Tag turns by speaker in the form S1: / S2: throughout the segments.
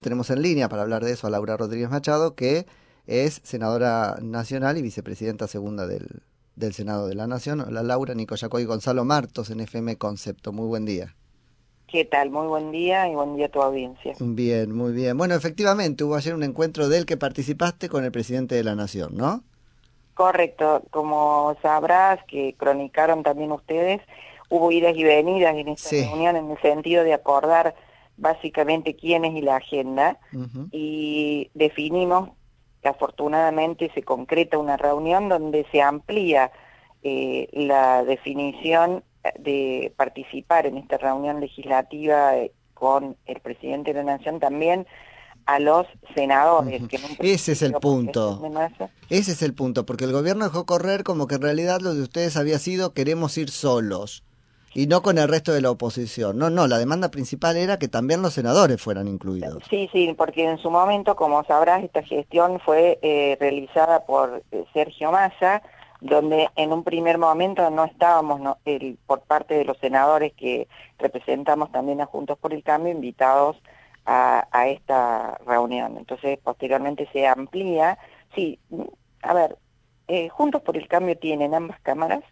S1: Tenemos en línea para hablar de eso a Laura Rodríguez Machado, que es senadora nacional y vicepresidenta segunda del, del Senado de la Nación. Hola Laura, Nico Yacoy y Gonzalo Martos en FM Concepto. Muy buen día.
S2: ¿Qué tal? Muy buen día y buen día a tu audiencia.
S1: Bien, muy bien. Bueno, efectivamente, hubo ayer un encuentro del que participaste con el presidente de la Nación, ¿no?
S2: Correcto. Como sabrás, que cronicaron también ustedes, hubo idas y venidas en esta reunión en el sentido de acordar básicamente quién es y la agenda y definimos que afortunadamente se concreta una reunión donde se amplía eh, la definición de participar en esta reunión legislativa eh, con el presidente de la Nación también a los senadores.
S1: Ese es el punto. Ese es el punto, porque el gobierno dejó correr como que en realidad lo de ustedes había sido queremos ir solos y no con el resto de la oposición. No, no, la demanda principal era que también los senadores fueran incluidos.
S2: Sí, sí, porque en su momento, como sabrás, esta gestión fue eh, realizada por eh, Sergio Massa, donde en un primer momento no estábamos el, por parte de los senadores que representamos también a Juntos por el Cambio invitados a, esta reunión. Entonces, posteriormente se amplía. Sí, a ver, eh, Juntos por el Cambio tienen ambas cámaras,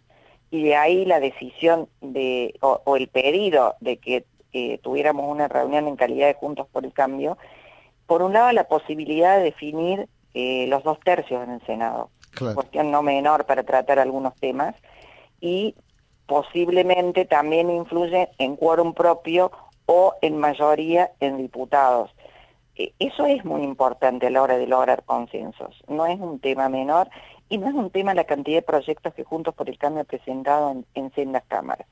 S2: y de ahí la decisión de, o, el pedido de que tuviéramos una reunión en calidad de Juntos por el Cambio, por un lado la posibilidad de definir eh, los dos tercios en el Senado, cuestión no menor para tratar algunos temas, y posiblemente también influye en quórum propio o en mayoría en diputados. E, eso es muy importante a la hora de lograr consensos, no es un tema menor y no es un tema la cantidad de proyectos que Juntos por el Cambio ha presentado en, en sendas cámaras.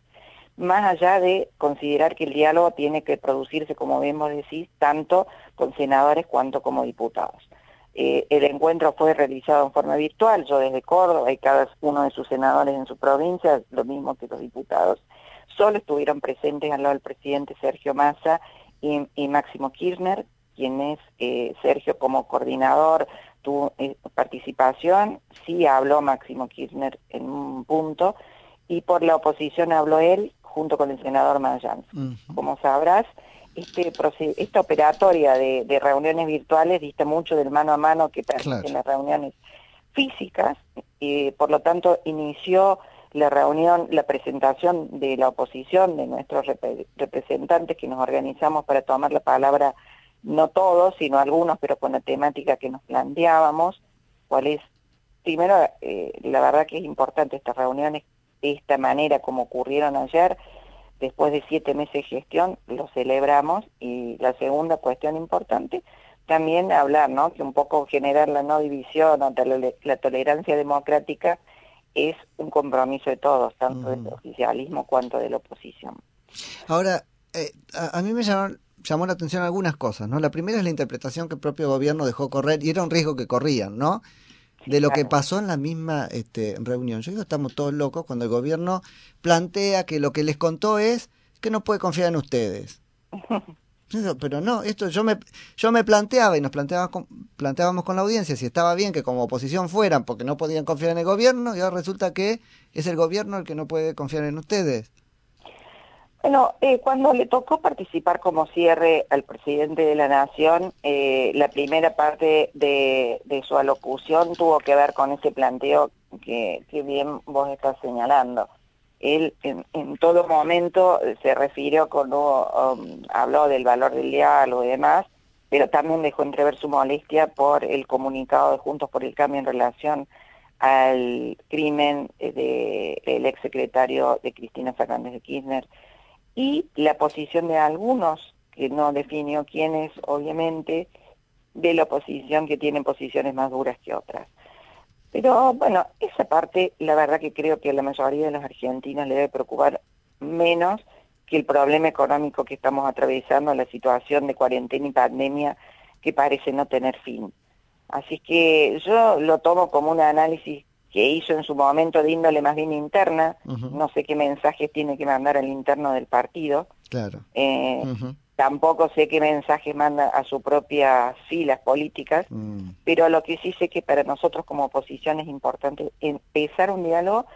S2: Más allá de considerar que el diálogo tiene que producirse, como vemos decir, tanto con senadores cuanto como diputados. Eh, el encuentro fue realizado en forma virtual, yo desde Córdoba y cada uno de sus senadores en su provincia, lo mismo que los diputados. Solo estuvieron presentes al lado del presidente Sergio Massa y, Máximo Kirchner, quien es eh, Sergio como coordinador tu eh, participación, sí habló Máximo Kirchner en un punto, y por la oposición habló él junto con el senador Mayans. Como sabrás, este esta operatoria de, reuniones virtuales dista mucho del mano a mano que permiten las reuniones físicas, y por lo tanto inició la reunión, la presentación de la oposición, de nuestros representantes que nos organizamos para tomar la palabra no todos, sino algunos, pero con la temática que nos planteábamos, cuál es, primero, eh, la verdad que es importante estas reuniones de esta manera como ocurrieron ayer, después de siete meses de gestión, lo celebramos, y la segunda cuestión importante, también hablar, ¿no?, que un poco generar la no división o la, tolerancia democrática es un compromiso de todos, tanto del oficialismo cuanto de la oposición.
S1: Ahora, eh, a, a, mí me llamó la atención algunas cosas, ¿no? La primera es la interpretación que el propio gobierno dejó correr, y era un riesgo que corrían, ¿no? De lo que pasó en la misma este, reunión. Yo digo, estamos todos locos cuando el gobierno plantea que lo que les contó es que no puede confiar en ustedes. Pero no, esto yo me, yo me planteaba y nos planteábamos con, planteábamos con la audiencia si estaba bien que como oposición fueran porque no podían confiar en el gobierno y ahora resulta que es el gobierno el que no puede confiar en ustedes.
S2: Bueno, eh, cuando le tocó participar como cierre al presidente de la Nación, eh, la primera parte de, su alocución tuvo que ver con ese planteo que, bien vos estás señalando. Él en, todo momento se refirió cuando um, habló del valor del diálogo y demás, pero también dejó entrever su molestia por el comunicado de Juntos por el Cambio en relación al crimen del exsecretario de Cristina Fernández de Kirchner, y la posición de algunos, que no definió quiénes, obviamente, de la oposición que tienen posiciones más duras que otras. Pero bueno, esa parte, la verdad que creo que a la mayoría de los argentinos le debe preocupar menos que el problema económico que estamos atravesando, la situación de cuarentena y pandemia que parece no tener fin. Así que yo lo tomo como un análisis que hizo en su momento de índole más bien interna, no sé qué mensajes tiene que mandar al interno del partido,
S1: claro.
S2: Eh, tampoco sé qué mensajes manda a sus propias filas políticas, mm. pero lo que sí sé que para nosotros como oposición es importante empezar un diálogo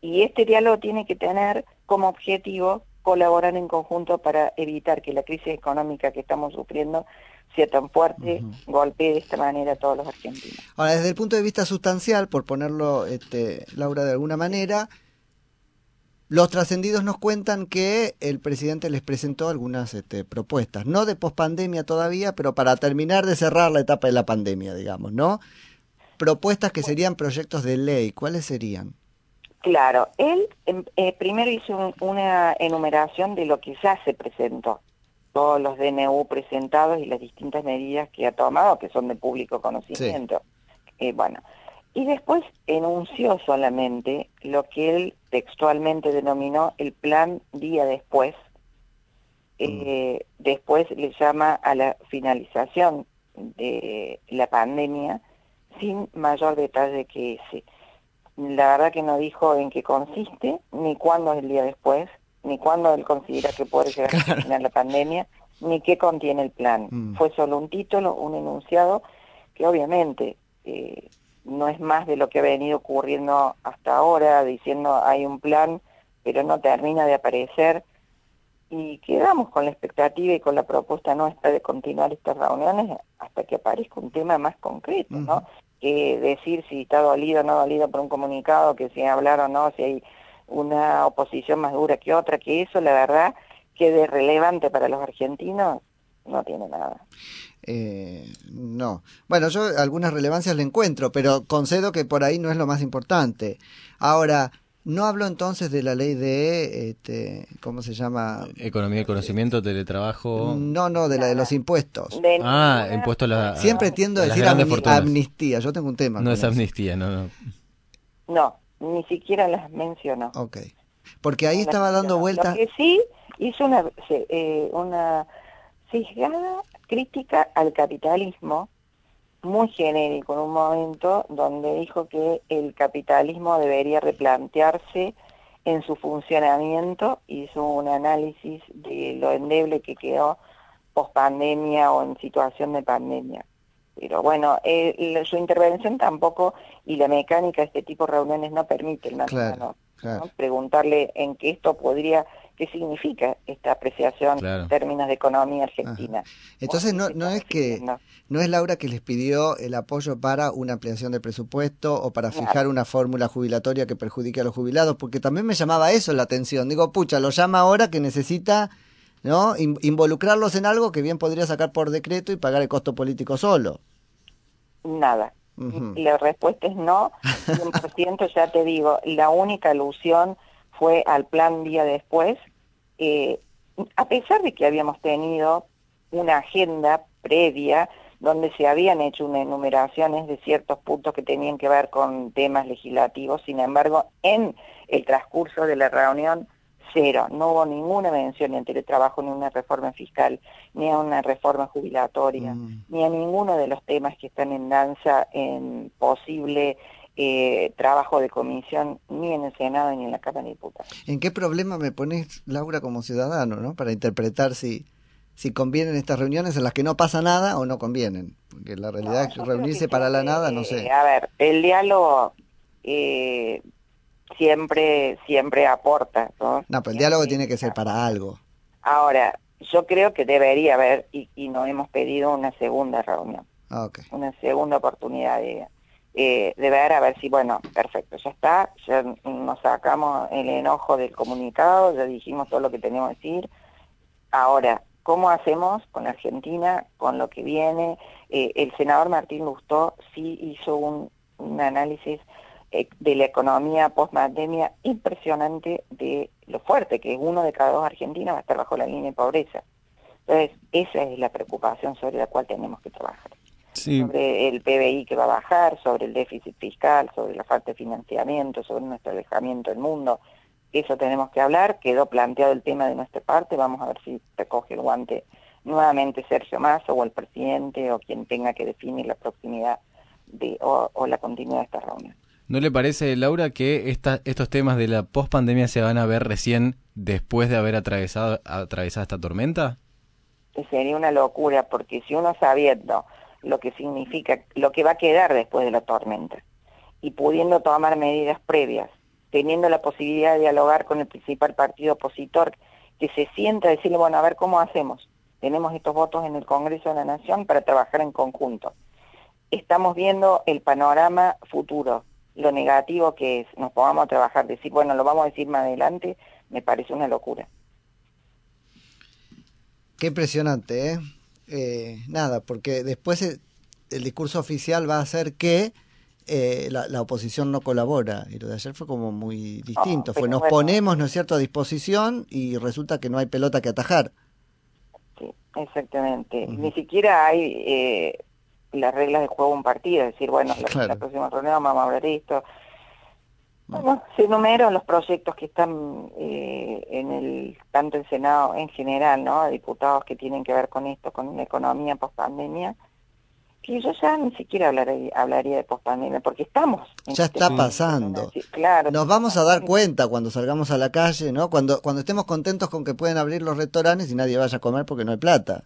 S2: y este diálogo tiene que tener como objetivo colaborar en conjunto para evitar que la crisis económica que estamos sufriendo sea tan fuerte, golpee de esta manera a todos los argentinos.
S1: Ahora, desde el punto de vista sustancial, por ponerlo, este, Laura, de alguna manera, los trascendidos nos cuentan que el presidente les presentó algunas este, propuestas, no de pospandemia todavía, pero para terminar de cerrar la etapa de la pandemia, digamos, ¿no? Propuestas que serían proyectos de ley, ¿cuáles serían?
S2: Claro, él em, eh, primero hizo una enumeración de lo que ya se presentó, todos los DNU presentados y las distintas medidas que ha tomado, que son de público conocimiento. Eh, bueno, y después enunció solamente lo que él textualmente denominó el plan día después. Eh, mm. después le llama a la finalización de la pandemia sin mayor detalle que ese. La verdad que no dijo en qué consiste, ni cuándo es el día después, ni cuándo él considera que puede llegar a terminar la pandemia, ni qué contiene el plan. Mm. Fue solo un título, un enunciado, que obviamente eh, no es más de lo que ha venido ocurriendo hasta ahora, diciendo hay un plan, pero no termina de aparecer. Y quedamos con la expectativa y con la propuesta nuestra de continuar estas reuniones hasta que aparezca un tema más concreto, ¿no? Que decir si está dolido o no dolido por un comunicado, que si hablar o no, si hay una oposición más dura que otra, que eso la verdad quede relevante para los argentinos, no tiene nada.
S1: Eh, no. Bueno, yo algunas relevancias le encuentro, pero concedo que por ahí no es lo más importante. Ahora, no hablo entonces de la ley de, este, ¿cómo se llama?
S3: Economía y conocimiento, teletrabajo.
S1: No, no, de la de los impuestos.
S3: ah, impuestos a la.
S1: Siempre tiendo a decir amnistía. Yo tengo un tema.
S3: No es amnistía, no, no.
S2: No, ni siquiera las mencionó.
S1: Ok. Porque ahí estaba dando vueltas.
S2: Lo que sí hizo una, eh, una fijada crítica al capitalismo, muy genérico en un momento donde dijo que el capitalismo debería replantearse en su funcionamiento, hizo un análisis de lo endeble que quedó post pandemia o en situación de pandemia. Pero bueno, eh, su intervención tampoco y la mecánica de este tipo de reuniones no permite el preguntarle en qué esto podría qué significa esta apreciación en términos de economía argentina.
S1: Entonces no, no es que no es Laura que les pidió el apoyo para una ampliación del presupuesto o para fijar una fórmula jubilatoria que perjudique a los jubilados, porque también me llamaba eso la atención. Digo, pucha, lo llama ahora que necesita ¿no? involucrarlos en algo que bien podría sacar por decreto y pagar el costo político solo.
S2: Nada. La respuesta es no, 100% ya te digo, la única alusión fue al plan día después, eh, a pesar de que habíamos tenido una agenda previa donde se habían hecho unas enumeraciones de ciertos puntos que tenían que ver con temas legislativos, sin embargo, en el transcurso de la reunión, cero, no hubo ninguna mención ni al teletrabajo, ni a una reforma fiscal, ni a una reforma jubilatoria, mm. ni a ninguno de los temas que están en danza en posible eh, trabajo de comisión ni en el Senado ni en la Cámara de Diputados.
S1: ¿En qué problema me pones, Laura, como ciudadano, ¿no? para interpretar si, si convienen estas reuniones en las que no pasa nada o no convienen? Porque la realidad es que reunirse para la nada, no sé.
S2: A ver, el diálogo eh, siempre siempre aporta, ¿no?
S1: No, pero el diálogo tiene que ser para algo.
S2: Ahora, yo creo que debería haber, y, y nos hemos pedido una segunda reunión.
S1: Ah, okay.
S2: Una segunda oportunidad de eh, de ver a ver si, bueno, perfecto, ya está, ya nos sacamos el enojo del comunicado, ya dijimos todo lo que teníamos que decir. Ahora, ¿cómo hacemos con Argentina, con lo que viene? Eh, el senador Martín Lustó sí hizo un, análisis eh, de la economía post-pandemia impresionante de lo fuerte, que uno de cada dos argentinos va a estar bajo la línea de pobreza. Entonces, esa es la preocupación sobre la cual tenemos que trabajar sobre el PBI que va a bajar, sobre el déficit fiscal, sobre la falta de financiamiento, sobre nuestro alejamiento del mundo. Eso tenemos que hablar, quedó planteado el tema de nuestra parte, vamos a ver si recoge el guante nuevamente Sergio Massa o el presidente o quien tenga que definir la proximidad de, o, la continuidad de esta reunión.
S3: ¿No le parece, Laura, que esta, estos temas de la pospandemia se van a ver recién después de haber atravesado, atravesado esta tormenta?
S2: Sería una locura, porque si uno sabiendo lo que significa, lo que va a quedar después de la tormenta, y pudiendo tomar medidas previas, teniendo la posibilidad de dialogar con el principal partido opositor, que se sienta a decirle, bueno, a ver cómo hacemos, tenemos estos votos en el Congreso de la Nación para trabajar en conjunto. Estamos viendo el panorama futuro, lo negativo que es, nos pongamos a trabajar, decir, bueno, lo vamos a decir más adelante, me parece una locura.
S1: Qué impresionante, ¿eh? Eh nada, porque después el, discurso oficial va a ser que eh, la, oposición no colabora. Y lo de ayer fue como muy distinto. fue nos ponemos, ¿no es cierto?, a disposición y resulta que no hay pelota que atajar.
S2: Sí, exactamente. Ni siquiera hay eh, las reglas de juego un partido. Es decir, bueno, la, próxima reunión vamos a hablar de esto. Bueno, se enumeran los proyectos que están eh, en el tanto el Senado en general, ¿no? Diputados que tienen que ver con esto, con la economía post pandemia, que yo ya ni siquiera hablaría, hablaría de post pandemia, porque estamos.
S1: ya está pasando. claro. Nos vamos a dar cuenta cuando salgamos a la calle, ¿no? Cuando cuando estemos contentos con que pueden abrir los restaurantes y nadie vaya a comer porque no hay plata.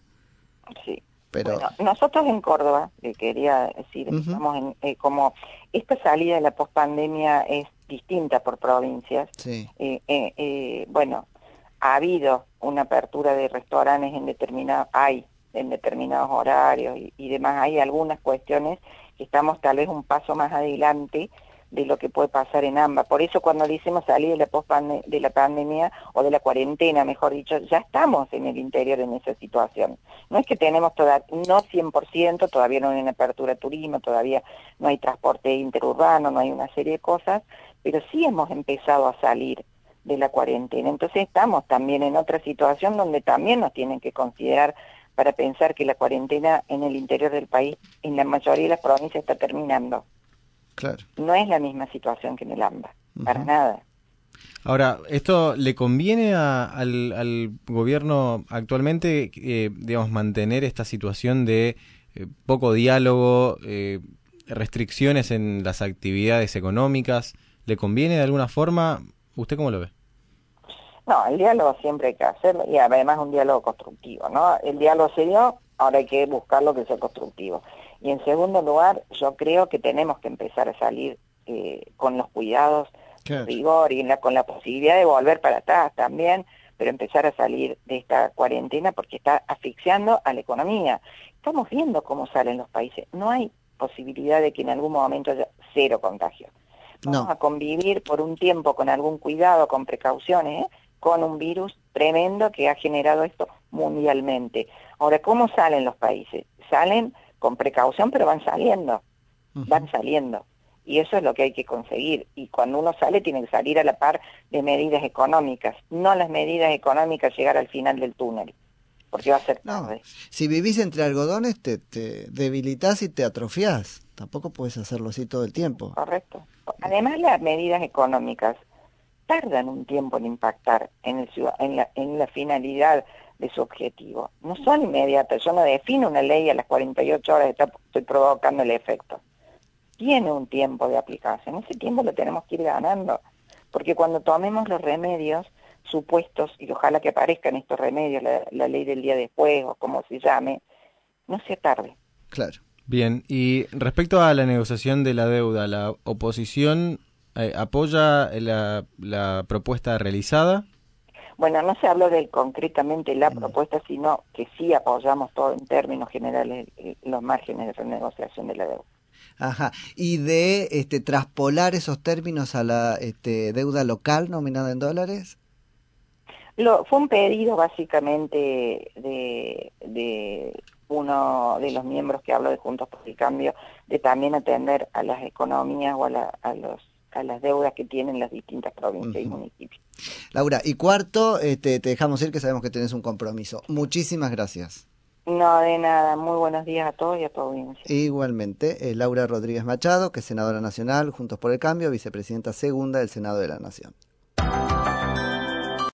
S2: Sí. Pero... nosotros en Córdoba, le quería decir, estamos en, eh, como esta salida de la pospandemia es distinta por provincias. Eh, eh, eh, bueno, ha habido una apertura de restaurantes en determinados, hay en determinados horarios y, y demás, hay algunas cuestiones que estamos tal vez un paso más adelante de lo que puede pasar en ambas. Por eso cuando decimos salir de la, post de la pandemia o de la cuarentena, mejor dicho, ya estamos en el interior en esa situación. No es que tenemos toda, no 100%, todavía no hay una apertura de turismo, todavía no hay transporte interurbano, no hay una serie de cosas, pero sí hemos empezado a salir de la cuarentena. Entonces estamos también en otra situación donde también nos tienen que considerar para pensar que la cuarentena en el interior del país, en la mayoría de las provincias, está terminando. No es la misma situación que en el AMBA, para nada.
S3: Ahora, ¿esto le conviene al, gobierno actualmente, eh, digamos, mantener esta situación de eh, poco diálogo, eh, restricciones en las actividades económicas? ¿Le conviene de alguna forma? ¿Usted cómo lo ve?
S2: No, el diálogo siempre hay que hacerlo y además un diálogo constructivo, ¿no? El diálogo se dio, ahora hay que buscar lo que sea constructivo. Y en segundo lugar, yo creo que tenemos que empezar a salir eh, con los cuidados, rigor y con la posibilidad de volver para atrás también, pero empezar a salir de esta cuarentena porque está asfixiando a la economía. Estamos viendo cómo salen los países. No hay posibilidad de que en algún momento haya cero contagio. Vamos a convivir por un tiempo con algún cuidado, con precauciones, ¿eh? con un virus tremendo que ha generado esto mundialmente. Ahora, ¿cómo salen los países? Salen con precaución, pero van saliendo, van saliendo. Y eso es lo que hay que conseguir. Y cuando uno sale, tiene que salir a la par de medidas económicas, no las medidas económicas llegar al final del túnel, porque va a ser tarde.
S1: Si vivís entre algodones, te, te debilitas y te atrofiás. Tampoco puedes hacerlo así todo el tiempo.
S2: Correcto. Además, las medidas económicas tardan un tiempo en impactar en, la, finalidad de su objetivo. No son inmediatas. Yo no defino una ley a las 48 horas está, estoy provocando el efecto. Tiene un tiempo de aplicación. Ese tiempo lo tenemos que ir ganando. Porque cuando tomemos los remedios supuestos, y ojalá que aparezcan estos remedios, la, ley del día después o como se llame, no sea tarde.
S3: Claro. Bien, y respecto a la negociación de la deuda, ¿la oposición eh, apoya la, la propuesta realizada?
S2: Bueno, no se habló de concretamente la propuesta, sino que sí apoyamos todo en términos generales eh, los márgenes de renegociación de la deuda.
S1: Ajá. ¿Y de este, traspolar esos términos a la este, deuda local nominada en dólares?
S2: Lo, fue un pedido básicamente de, de uno de los miembros que habló de Juntos por el Cambio, de también atender a las economías o a, a los a las deudas que tienen las distintas provincias y municipios.
S1: Laura, y cuarto, este, te dejamos ir que sabemos que tenés un compromiso. Muchísimas gracias.
S2: No, de nada. Muy buenos días a todos y a tu audiencia.
S1: Igualmente, eh, Laura Rodríguez Machado, que es senadora nacional, Juntos por el Cambio, vicepresidenta segunda del Senado de la Nación.